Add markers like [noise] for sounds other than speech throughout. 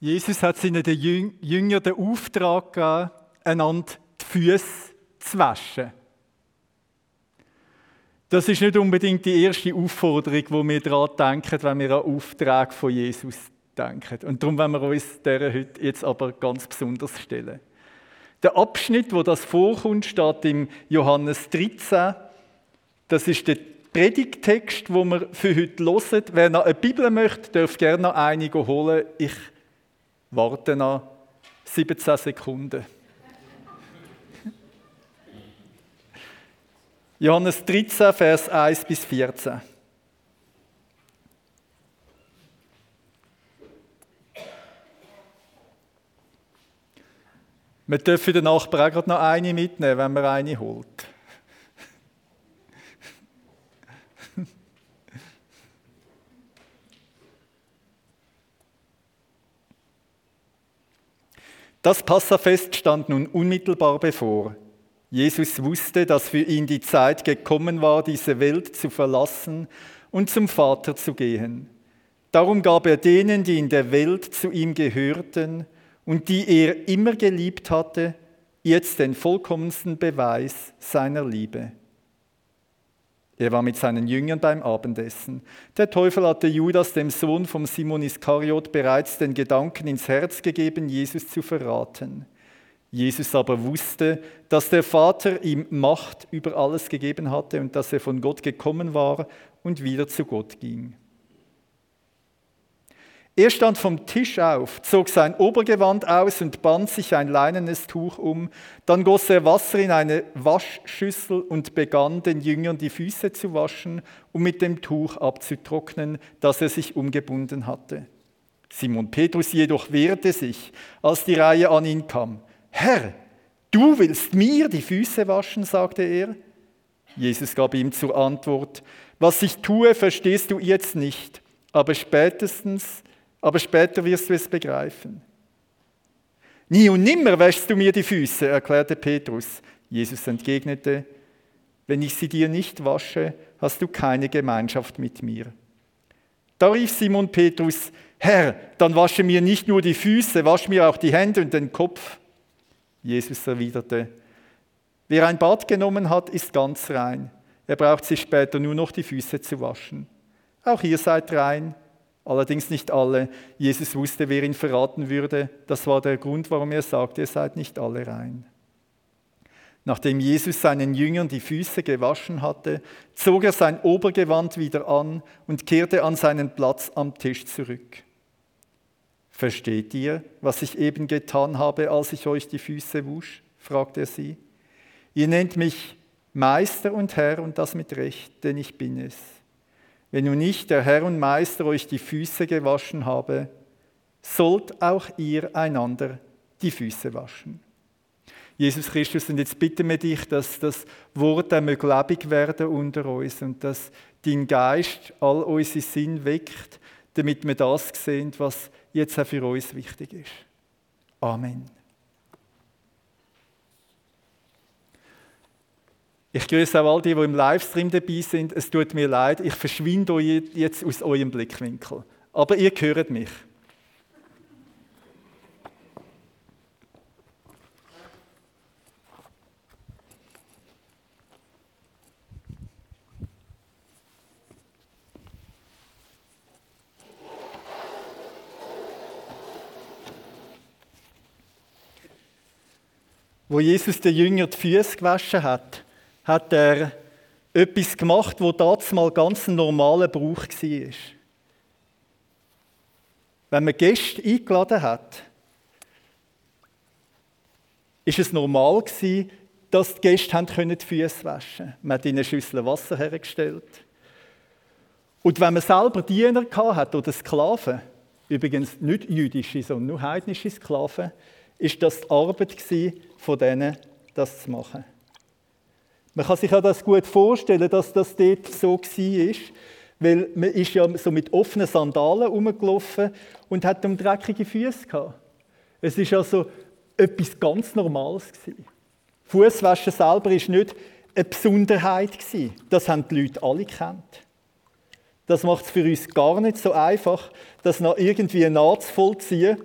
Jesus hat seinen Jüngern den Auftrag gegeben, einander die Füße zu waschen. Das ist nicht unbedingt die erste Aufforderung, wo wir daran denken, wenn wir an Auftrag von Jesus denken. Und darum wollen wir uns dieser heute jetzt aber ganz besonders stellen. Der Abschnitt, wo das vorkommt, steht im Johannes 13. Das ist der Predigtext, wo wir für heute hören. Wer noch eine Bibel möchte, darf gerne noch einige holen. Ich warte noch 17 Sekunden. Johannes 13, Vers 1 bis 14. Wir dürfen den Nachbarn auch noch eine mitnehmen, wenn man eine holt. Das Passafest stand nun unmittelbar bevor. Jesus wusste, dass für ihn die Zeit gekommen war, diese Welt zu verlassen und zum Vater zu gehen. Darum gab er denen, die in der Welt zu ihm gehörten und die er immer geliebt hatte, jetzt den vollkommensten Beweis seiner Liebe. Er war mit seinen Jüngern beim Abendessen. Der Teufel hatte Judas, dem Sohn vom Simon Iskariot, bereits den Gedanken ins Herz gegeben, Jesus zu verraten. Jesus aber wusste, dass der Vater ihm Macht über alles gegeben hatte und dass er von Gott gekommen war und wieder zu Gott ging. Er stand vom Tisch auf, zog sein Obergewand aus und band sich ein leinenes Tuch um. Dann goss er Wasser in eine Waschschüssel und begann den Jüngern die Füße zu waschen, um mit dem Tuch abzutrocknen, das er sich umgebunden hatte. Simon Petrus jedoch wehrte sich, als die Reihe an ihn kam. Herr, du willst mir die Füße waschen, sagte er. Jesus gab ihm zur Antwort, was ich tue, verstehst du jetzt nicht, aber spätestens aber später wirst du es begreifen. Nie und nimmer wäschst du mir die Füße, erklärte Petrus. Jesus entgegnete, wenn ich sie dir nicht wasche, hast du keine Gemeinschaft mit mir. Da rief Simon Petrus, Herr, dann wasche mir nicht nur die Füße, wasch mir auch die Hände und den Kopf. Jesus erwiderte, wer ein Bad genommen hat, ist ganz rein. Er braucht sich später nur noch die Füße zu waschen. Auch ihr seid rein, allerdings nicht alle. Jesus wusste, wer ihn verraten würde. Das war der Grund, warum er sagte, ihr seid nicht alle rein. Nachdem Jesus seinen Jüngern die Füße gewaschen hatte, zog er sein Obergewand wieder an und kehrte an seinen Platz am Tisch zurück. Versteht ihr, was ich eben getan habe, als ich euch die Füße wusch? fragte er sie. Ihr nennt mich Meister und Herr und das mit Recht, denn ich bin es. Wenn nun nicht der Herr und Meister euch die Füße gewaschen habe, sollt auch ihr einander die Füße waschen. Jesus Christus, und jetzt bitten wir dich, dass das Wort einmal lebendig werden unter uns und dass dein Geist all unsere Sinn weckt, damit wir das sehen, was jetzt auch für uns wichtig ist. Amen. Ich grüße auch all die, die im Livestream dabei sind. Es tut mir leid, ich verschwinde jetzt aus eurem Blickwinkel. Aber ihr hört mich. Wo Jesus den Jünger die Füße gewaschen hat, hat er etwas gemacht, wo das mal ganz ein normaler Brauch war. Wenn man Gäste eingeladen hat, ist es normal gewesen, dass die Gäste die Füße waschen konnten. Man hat ihnen Schüssel Wasser hergestellt. Und wenn man selber Diener hat oder Sklaven, übrigens nicht jüdische, sondern nur heidnische Sklaven, ist das die Arbeit von denen, das zu machen. Man kann sich ja das gut vorstellen, dass das dort so war, weil man ist ja so mit offenen Sandalen rumgelaufen und hat dann dreckige Füße gehabt. Es ist also etwas ganz Normales gewesen. Fußwaschen selber ist nicht eine Besonderheit gewesen. Das haben die Leute alle kennt. Das macht es für uns gar nicht so einfach, das noch irgendwie nachzuvollziehen.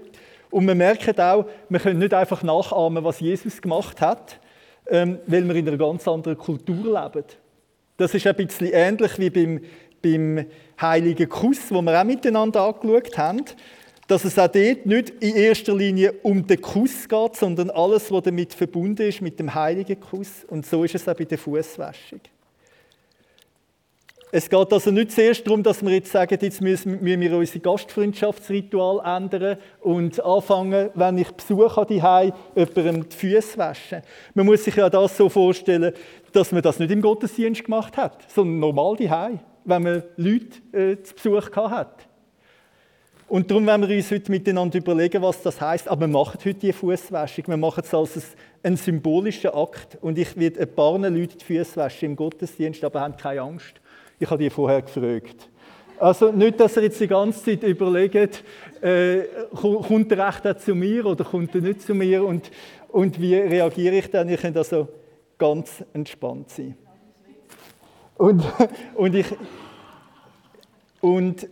Und wir merken auch, wir können nicht einfach nachahmen, was Jesus gemacht hat, ähm, weil wir in einer ganz anderen Kultur leben. Das ist ein bisschen ähnlich wie beim, beim Heiligen Kuss, wo wir auch miteinander angeschaut haben, dass es auch dort nicht in erster Linie um den Kuss geht, sondern alles, was damit verbunden ist mit dem Heiligen Kuss. Und so ist es auch bei der Fußwäschung. Es geht also nicht zuerst darum, dass wir jetzt sagen, jetzt müssen, wir unser Gastfreundschaftsritual ändern und anfangen, wenn ich Besuch habe, jemandem die Füße waschen. Man muss sich ja das so vorstellen, dass man das nicht im Gottesdienst gemacht hat, sondern normal daheim, wenn man Leute äh, zu Besuch hat. Und darum werden wir uns heute miteinander überlegen, was das heißt. Aber wir machen heute die Fußwäschung. Wir machen es als einen symbolischen Akt. Und ich werde ein paar Leute die Füße waschen im Gottesdienst, aber haben keine Angst. Ich habe die vorher gefragt. Also nicht, dass ihr jetzt die ganze Zeit überlegt, äh, kommt der Recht zu mir oder kommt er nicht zu mir und, und wie reagiere ich dann? Ich kann also ganz entspannt sein. Und, [laughs] und ich und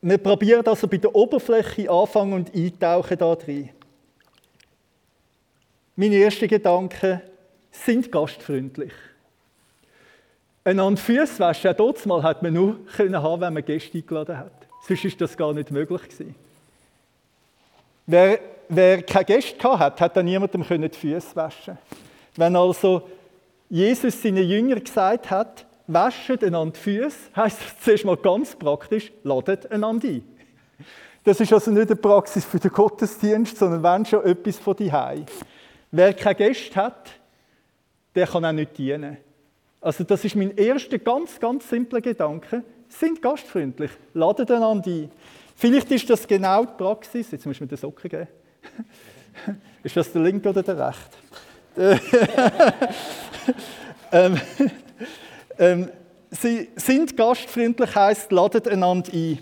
wir probieren also bei der Oberfläche anfangen und eintauchen da drin. Mein erster Gedanke sind gastfreundlich. Einander Füße waschen, auch dort mal hat man nur können wenn man Gäste eingeladen hat. Sonst ist das gar nicht möglich. Wer, wer keine Gäste hat, hat dann niemandem die Füße waschen. Wenn also Jesus seinen Jüngern gesagt hat, waschen einander die Füße, heisst das zuerst mal ganz praktisch, ladet einander ein. Das ist also nicht eine Praxis für den Gottesdienst, sondern wenn schon etwas von die Wer keine Gäste hat, der kann auch nicht dienen. Also das ist mein erster ganz, ganz simpler Gedanke. Sind gastfreundlich, laden einander ein. Vielleicht ist das genau die Praxis. Jetzt muss ich mir den Socken geben. [laughs] ist das der linke oder der rechte? [laughs] ähm, [laughs] ähm, sie sind gastfreundlich, heisst, laden einander ein.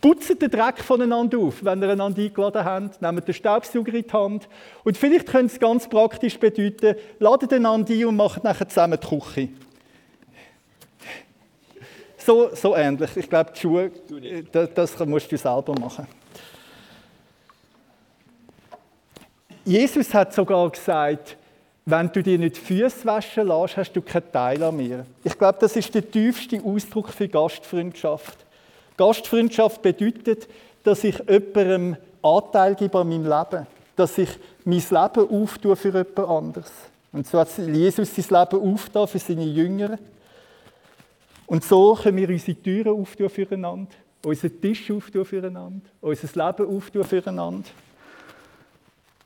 Putzt den Dreck voneinander auf, wenn ihr einander eingeladen habt. Nehmt den Staubsauger in die Hand. Und vielleicht könnte es ganz praktisch bedeuten, ladet einander ein und macht nachher zusammen die Küche. So, so ähnlich. Ich glaube, die Schuhe, das, das musst du selber machen. Jesus hat sogar gesagt, wenn du dir nicht Füße waschen lässt, hast du keinen Teil an mir. Ich glaube, das ist der tiefste Ausdruck für Gastfreundschaft. Gastfreundschaft bedeutet, dass ich jemandem Anteil gebe an meinem Leben. Dass ich mein Leben auftue für jemand anderes. Und so hat Jesus sein Leben aufgetan für seine Jünger. Und so können wir unsere Türen auftun füreinander, unseren Tisch auftun füreinander, unser Leben auftun füreinander.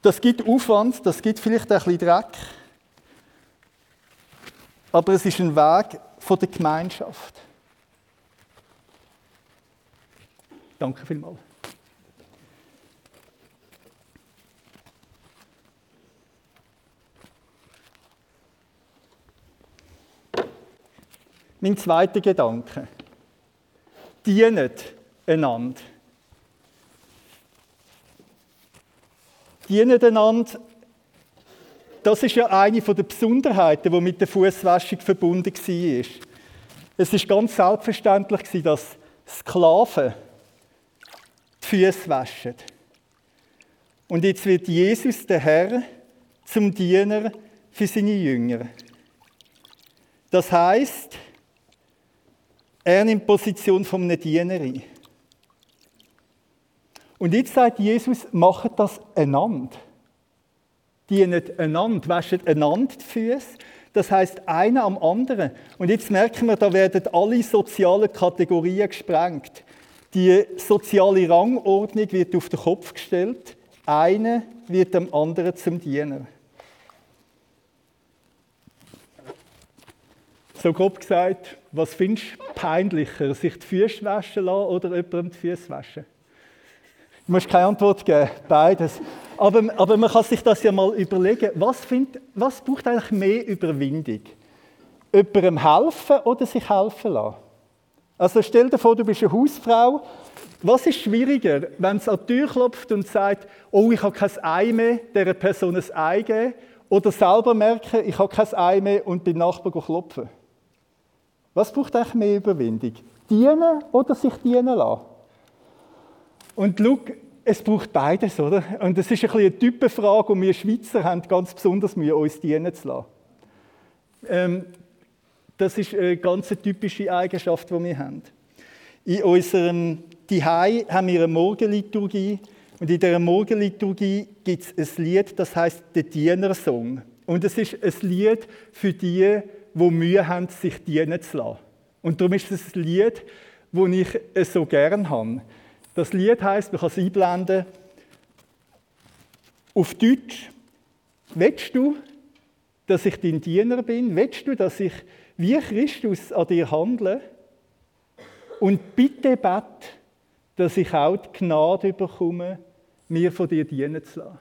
Das gibt Aufwand, das gibt vielleicht ein bisschen Dreck. Aber es ist ein Weg von der Gemeinschaft. Danke vielmals. Mein zweiter Gedanke. Dienet einander. Dienet einander, das ist ja eine der Besonderheiten, die mit der Fußwäschung verbunden war. Es ist ganz selbstverständlich, dass Sklaven Füße waschen. Und jetzt wird Jesus, der Herr, zum Diener für seine Jünger. Das heißt, er nimmt Position von einem Diener ein. Und jetzt sagt Jesus, macht das einander. Dienet einander, waschen einander die Füße. Das heißt einer am anderen. Und jetzt merken wir, da werden alle sozialen Kategorien gesprengt. Die soziale Rangordnung wird auf den Kopf gestellt. Einer wird dem anderen zum Diener. So grob gesagt, was findest du peinlicher, sich die Füße waschen lassen oder jemandem die Füße waschen? Du musst keine Antwort geben, beides. Aber, aber man kann sich das ja mal überlegen, was, find, was braucht eigentlich mehr Überwindung? Jemandem helfen oder sich helfen lassen? Also stell dir vor, du bist eine Hausfrau. Was ist schwieriger, wenn es an die Tür klopft und sagt, oh, ich habe kein Ei mehr, dieser Person ein Ei geben, oder selber merken, ich habe kein Ei mehr und beim Nachbarn klopfen? Was braucht eigentlich mehr Überwindung? Dienen oder sich dienen lassen? Und schau, es braucht beides, oder? Und das ist ein bisschen eine Typenfrage und wir Schweizer haben ganz besonders Mühe, uns dienen zu lassen. Ähm, das ist eine ganz typische Eigenschaft, die wir haben. In unserem Dihei haben wir eine Morgenliturgie und in dieser Morgenliturgie gibt es ein Lied, das heißt der Dienersong. Und es ist ein Lied für die, die Mühe haben, sich dienen zu lassen. Und darum ist es ein Lied, das ich so gern habe. Das Lied heißt, man kann es einblenden, auf Deutsch, willst du, dass ich dein Diener bin? Willst du, dass ich wie Christus an dir handle? Und bitte bet, dass ich auch die Gnade bekomme, mir von dir dienen zu lassen.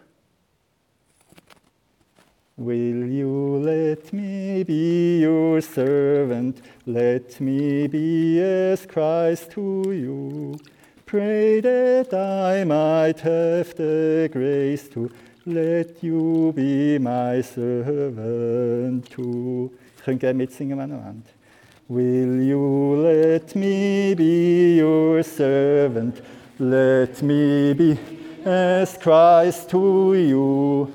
Will you let me be your servant? Let me be as Christ to you. Pray that I might have the grace to let you be my servant too. Ich könnte gerne mitsingen, wenn ihr wollt. Will you let me be your servant? Let me be as Christ to you.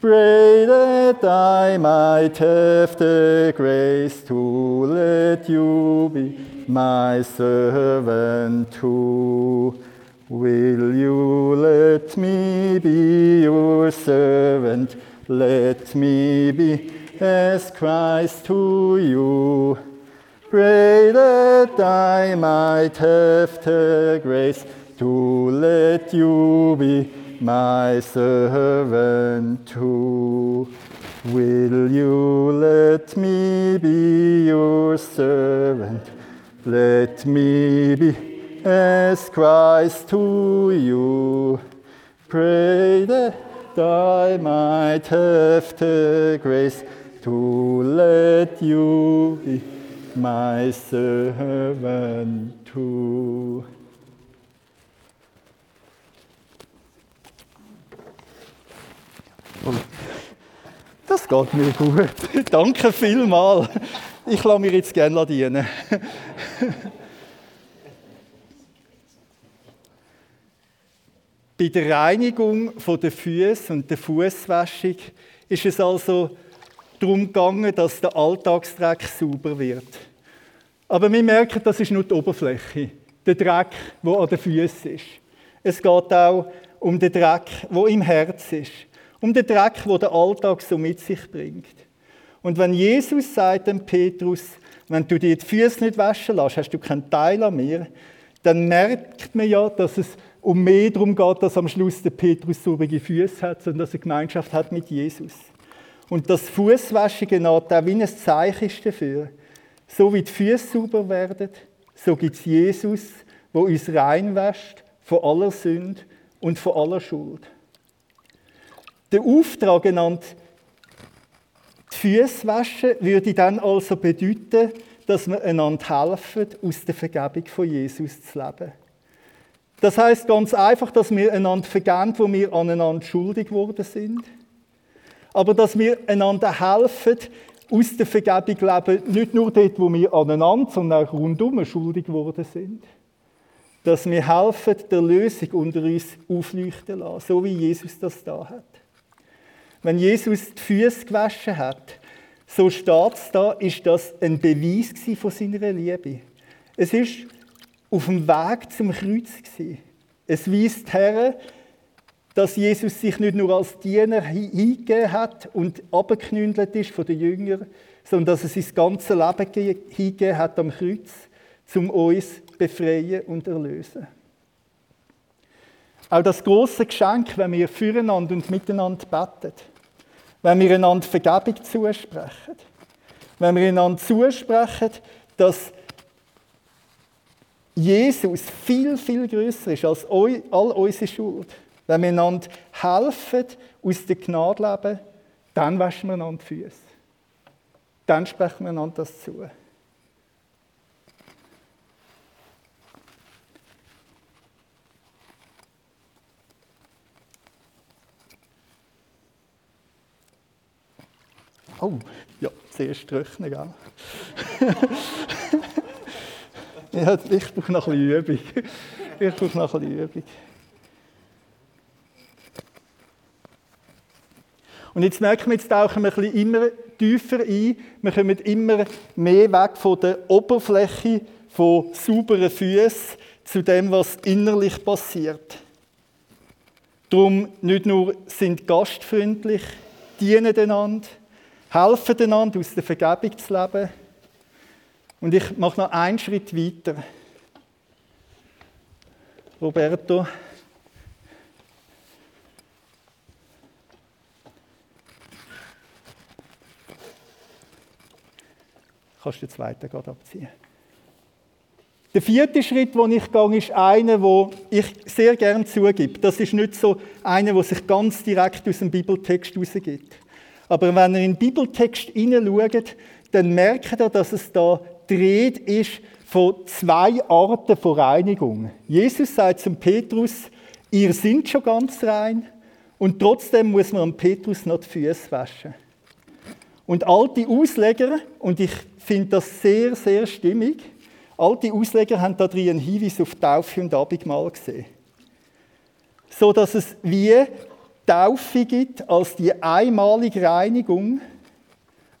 Pray that I might have the grace to let you be my servant too. Will you let me be your servant? Let me be as Christ to you. Pray that I might have the grace to let you be my servant too. Will you let me be your servant? Let me be as Christ to you. Pray that I might have the grace to let you be my servant too. Das geht mir gut. [laughs] Danke vielmals. Ich lasse mir jetzt gerne dienen. Bei der Reinigung der Füße und der Fußwäschung ist es also darum gegangen, dass der Alltagsdreck sauber wird. Aber wir merken, das ist nur die Oberfläche, der Dreck, der an den Füßen ist. Es geht auch um den Dreck, der im Herz ist. Um den Dreck, den der Alltag so mit sich bringt. Und wenn Jesus sagt dem Petrus, wenn du dir die Füße nicht waschen lässt, hast du keinen Teil an mir, dann merkt man ja, dass es um mehr darum geht, dass am Schluss der Petrus saubere Füße hat, sondern dass er Gemeinschaft hat mit Jesus. Und das Fußwaschen genau auch wie ein Zeichen ist dafür. So wie die Füße sauber werden, so gibt es Jesus, der uns reinwäscht von aller Sünde und von aller Schuld. Der Auftrag genannt die Füße waschen würde dann also bedeuten, dass wir einander helfen, aus der Vergebung von Jesus zu leben. Das heißt ganz einfach, dass wir einander vergeben, wo wir aneinander schuldig geworden sind. Aber dass wir einander helfen, aus der Vergebung leben, nicht nur dort, wo wir aneinander, sondern auch rundum schuldig geworden sind. Dass wir helfen, der Lösung unter uns aufleuchten lassen, so wie Jesus das da hat. Wenn Jesus die Füße gewaschen hat, so steht es da, ist das ein Beweis von seiner Liebe. Es ist auf dem Weg zum Kreuz. Es weist her, dass Jesus sich nicht nur als Diener hingegeben hat und abgeknündelt ist von den Jüngern, sondern dass er sein ganzes Leben hingegeben hat am Kreuz, um uns befreien und erlösen. Auch das große Geschenk, wenn wir füreinander und miteinander beten, wenn wir einander Vergebung zusprechen, wenn wir einander zusprechen, dass Jesus viel, viel größer ist als all unsere Schuld. Wenn wir einander helfen, aus der Gnade leben, dann waschen wir einander die Füße. Dann sprechen wir einander das zu. Oh, ja, zuerst trocknen, gell? [laughs] ja, ich brauche noch ein bisschen Übung. Ich brauche noch ein bisschen Übung. Und jetzt merken wir, jetzt tauchen wir ein bisschen immer tiefer ein. Wir kommen immer mehr weg von der Oberfläche von sauberen Füßen zu dem, was innerlich passiert. Darum nicht nur sind gastfreundlich, dienen einander, helfen einander, aus der Vergebung zu leben. Und ich mache noch einen Schritt weiter. Roberto. Kannst du den zweiten gerade abziehen? Der vierte Schritt, den ich gehe, ist einer, wo ich sehr gern zugebe. Das ist nicht so einer, der sich ganz direkt aus dem Bibeltext herausgibt. Aber wenn ihr in den Bibeltext hineinschaut, dann merkt ihr, dass es da dreht ist von zwei Arten von Reinigung. Jesus sagt zum Petrus, ihr seid schon ganz rein und trotzdem muss man am Petrus noch die Füße waschen. Und alte Ausleger, und ich finde das sehr, sehr stimmig, Alte Ausleger haben da drin einen Hinweis auf Taufe und Abendmahl gesehen. So dass es wie Taufe gibt als die einmalige Reinigung,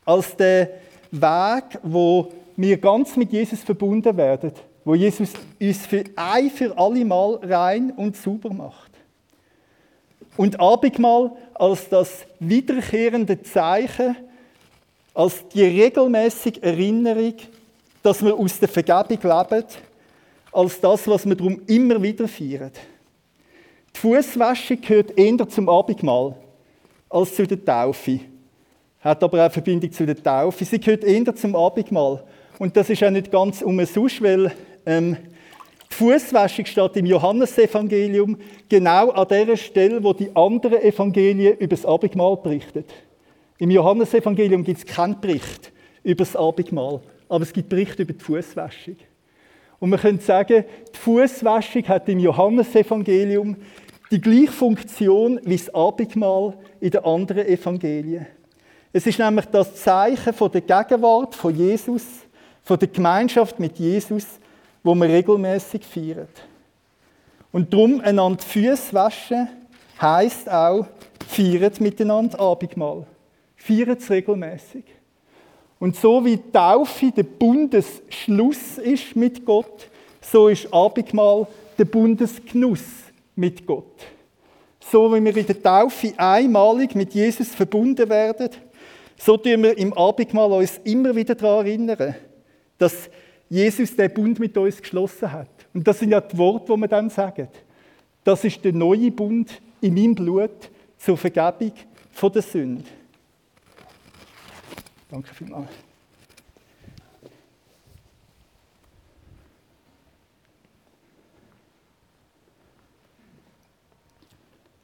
als der Weg, wo wir ganz mit Jesus verbunden werden, wo Jesus uns für ein für alle Mal rein und sauber macht. Und Abendmahl als das wiederkehrende Zeichen, als die regelmäßige Erinnerung dass wir aus der Vergebung leben, als das, was wir darum immer wieder feiern. Die Fußwäsche gehört eher zum Abendmahl als zu der Taufe. Hat aber auch Verbindung zu der Taufe. Sie gehört eher zum Abendmahl. Und das ist auch nicht ganz umsonst, weil ähm, die Fußwäsche steht im Johannesevangelium genau an der Stelle, wo die anderen Evangelien über das Abendmahl berichten. Im Johannesevangelium gibt es keinen Bericht über das Abendmahl aber es gibt Berichte über die Fußwäschung. Und man könnte sagen, die Fußwäschung hat im Johannesevangelium die gleiche Funktion wie das Abendmahl in den anderen Evangelien. Es ist nämlich das Zeichen von der Gegenwart von Jesus, von der Gemeinschaft mit Jesus, wo man regelmäßig feiert. Und darum einander Füße waschen heisst auch, feiert miteinander Abendmahl. Feiert es regelmäßig. Und so wie Taufe der Bundesschluss ist mit Gott, so ist Abendmahl der Bundesgenuss mit Gott. So wie wir in der Taufe einmalig mit Jesus verbunden werden, so tun wir im Abendmahl uns immer wieder daran erinnern, dass Jesus den Bund mit uns geschlossen hat. Und das sind ja die Worte, die wir dann sagen. Das ist der neue Bund in meinem Blut zur Vergebung der Sünde. Danke vielmals.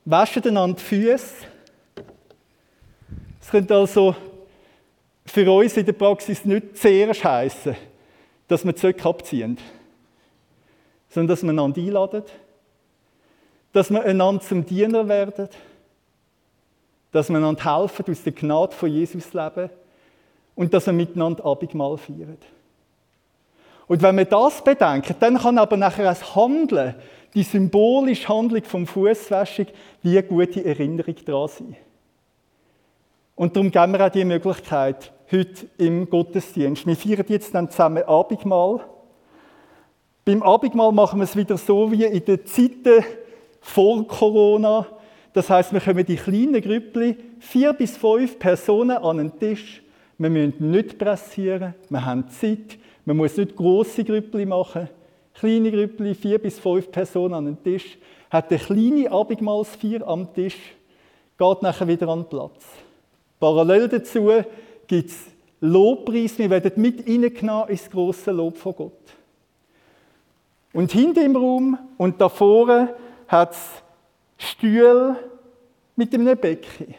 Waschen einander die Füße. Es könnte also für uns in der Praxis nicht zuerst heissen, dass wir Zöcke abziehen, sondern dass wir einander einladen, dass wir einander zum Diener werden, dass wir einander helfen, aus der Gnade von Jesus leben und dass wir miteinander Abendmahl feiern. Und wenn wir das bedenken, dann kann aber nachher das Handeln, die symbolische Handlung vom Fußwäschung, wie eine gute Erinnerung daran sein. Und darum geben wir auch die Möglichkeit heute im Gottesdienst. Wir feiern jetzt dann zusammen Abendmahl. Beim Abendmahl machen wir es wieder so wie in den Zeiten vor Corona. Das heißt, wir kommen die kleinen Grüppli, vier bis fünf Personen an den Tisch wir müssen nicht pressieren, wir haben Zeit, man muss nicht grosse Grüppli machen. Kleine Grüppli, vier bis fünf Personen an den Tisch, hat eine kleine Abendmahlsfeier am Tisch, geht nachher wieder an den Platz. Parallel dazu gibt es Lobpreis, wir werden mit reingenommen ins grosse Lob von Gott. Und hinter im Raum und da vorne hat es Stühle mit einem Becken.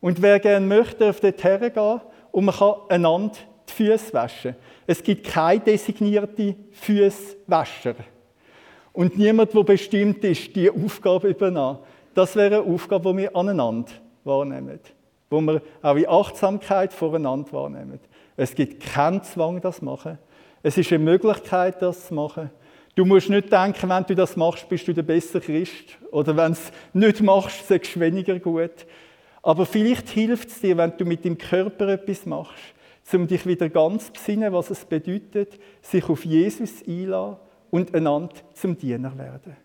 Und wer gerne möchte, darf dort hergehen und man kann einander die Füße waschen. Es gibt keine designierte Füßwäscher. Und niemand, der bestimmt ist, die Aufgabe übernehmen. Das wäre eine Aufgabe, die wir aneinander wahrnehmen. Wo wir auch in Achtsamkeit voreinander wahrnehmen. Es gibt keinen Zwang, das zu machen. Es ist eine Möglichkeit, das zu machen. Du musst nicht denken, wenn du das machst, bist du der bessere Christ. Oder wenn du es nicht machst, sagst du weniger gut. Aber vielleicht hilft es dir, wenn du mit dem Körper etwas machst, um dich wieder ganz besinnen, was es bedeutet, sich auf Jesus einladen und einander zum Diener werden.